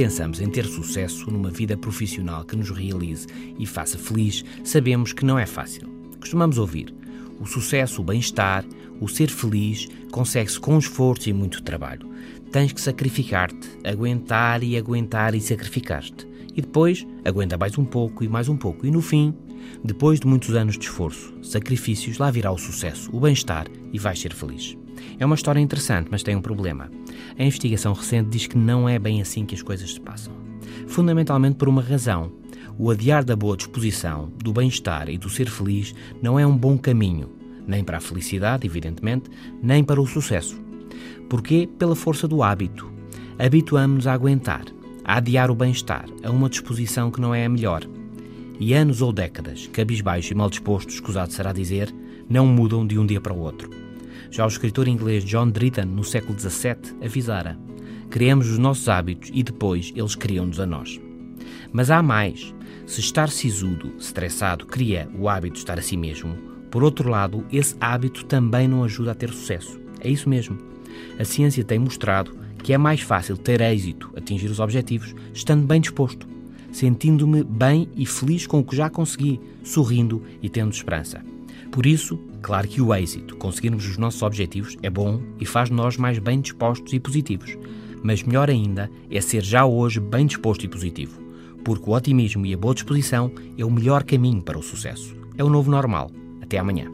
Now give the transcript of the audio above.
pensamos em ter sucesso numa vida profissional que nos realize e faça feliz, sabemos que não é fácil. Costumamos ouvir: o sucesso, o bem-estar, o ser feliz consegue-se com esforço e muito trabalho. Tens que sacrificar-te, aguentar e aguentar e sacrificar-te. E depois, aguenta mais um pouco e mais um pouco. E no fim, depois de muitos anos de esforço, sacrifícios, lá virá o sucesso, o bem-estar e vais ser feliz. É uma história interessante, mas tem um problema. A investigação recente diz que não é bem assim que as coisas se passam. Fundamentalmente por uma razão. O adiar da boa disposição, do bem-estar e do ser feliz não é um bom caminho, nem para a felicidade, evidentemente, nem para o sucesso. Porquê? Pela força do hábito. Habituamos-nos a aguentar, a adiar o bem-estar, a uma disposição que não é a melhor. E anos ou décadas, cabisbaixo e mal dispostos, escusado será dizer, não mudam de um dia para o outro. Já o escritor inglês John Dryden, no século XVII, avisara: Criamos os nossos hábitos e depois eles criam-nos a nós. Mas há mais. Se estar sisudo, estressado, cria o hábito de estar a si mesmo, por outro lado, esse hábito também não ajuda a ter sucesso. É isso mesmo. A ciência tem mostrado que é mais fácil ter êxito, atingir os objetivos, estando bem disposto, sentindo-me bem e feliz com o que já consegui, sorrindo e tendo esperança. Por isso, claro que o êxito, conseguirmos os nossos objetivos, é bom e faz nós mais bem dispostos e positivos. Mas melhor ainda é ser já hoje bem disposto e positivo, porque o otimismo e a boa disposição é o melhor caminho para o sucesso. É o novo normal. Até amanhã.